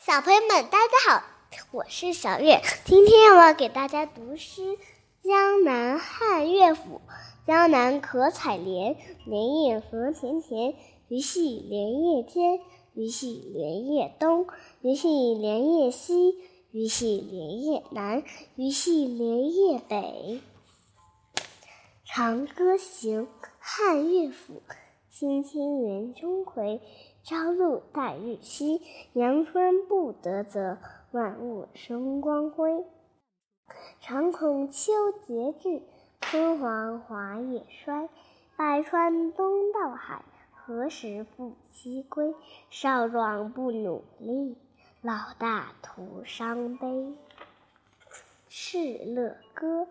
小朋友们，大家好，我是小月。今天我要给大家读诗《江南汉乐府》：江南可采莲，莲叶何田田。鱼戏莲叶间，鱼戏莲叶东，鱼戏莲叶西，鱼戏莲叶南，鱼戏莲叶北。《长歌行·汉乐府》青青园中葵。朝露待日晞，阳春布德泽，万物生光辉。常恐秋节至，春黄华叶衰。百川东到海，何时复西归？少壮不努力，老大徒伤悲。《敕勒歌》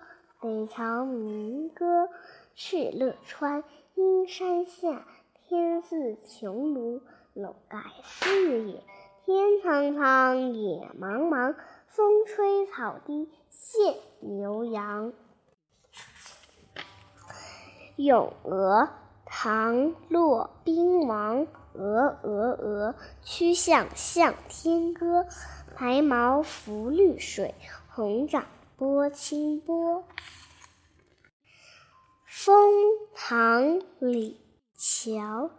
北朝民歌。敕勒川，阴山下，天似穹庐。笼盖四野，天苍苍，野茫茫，风吹草低见牛羊。《咏鹅》唐·骆宾王。鹅鹅鹅，曲项向天歌。白毛浮绿水，红掌拨清波。风唐·李峤。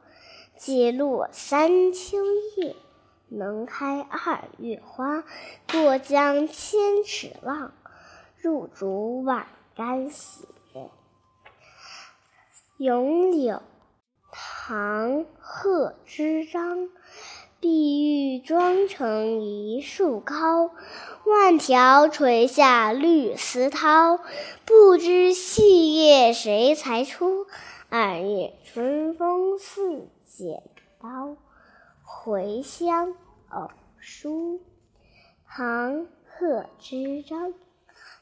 解落三秋叶，能开二月花。过江千尺浪，入竹万竿斜。《咏柳》唐·贺知章。碧玉妆成一树高，万条垂下绿丝绦。不知细谁裁出？二月春风似剪刀。回乡偶书，唐·贺知章。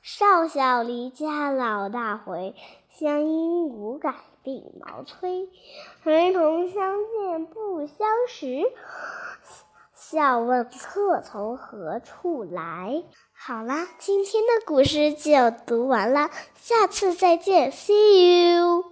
少小离家老大回，乡音无改鬓毛衰。儿童相见不相识。笑问客从何处来？好啦，今天的古诗就读完了，下次再见，See you。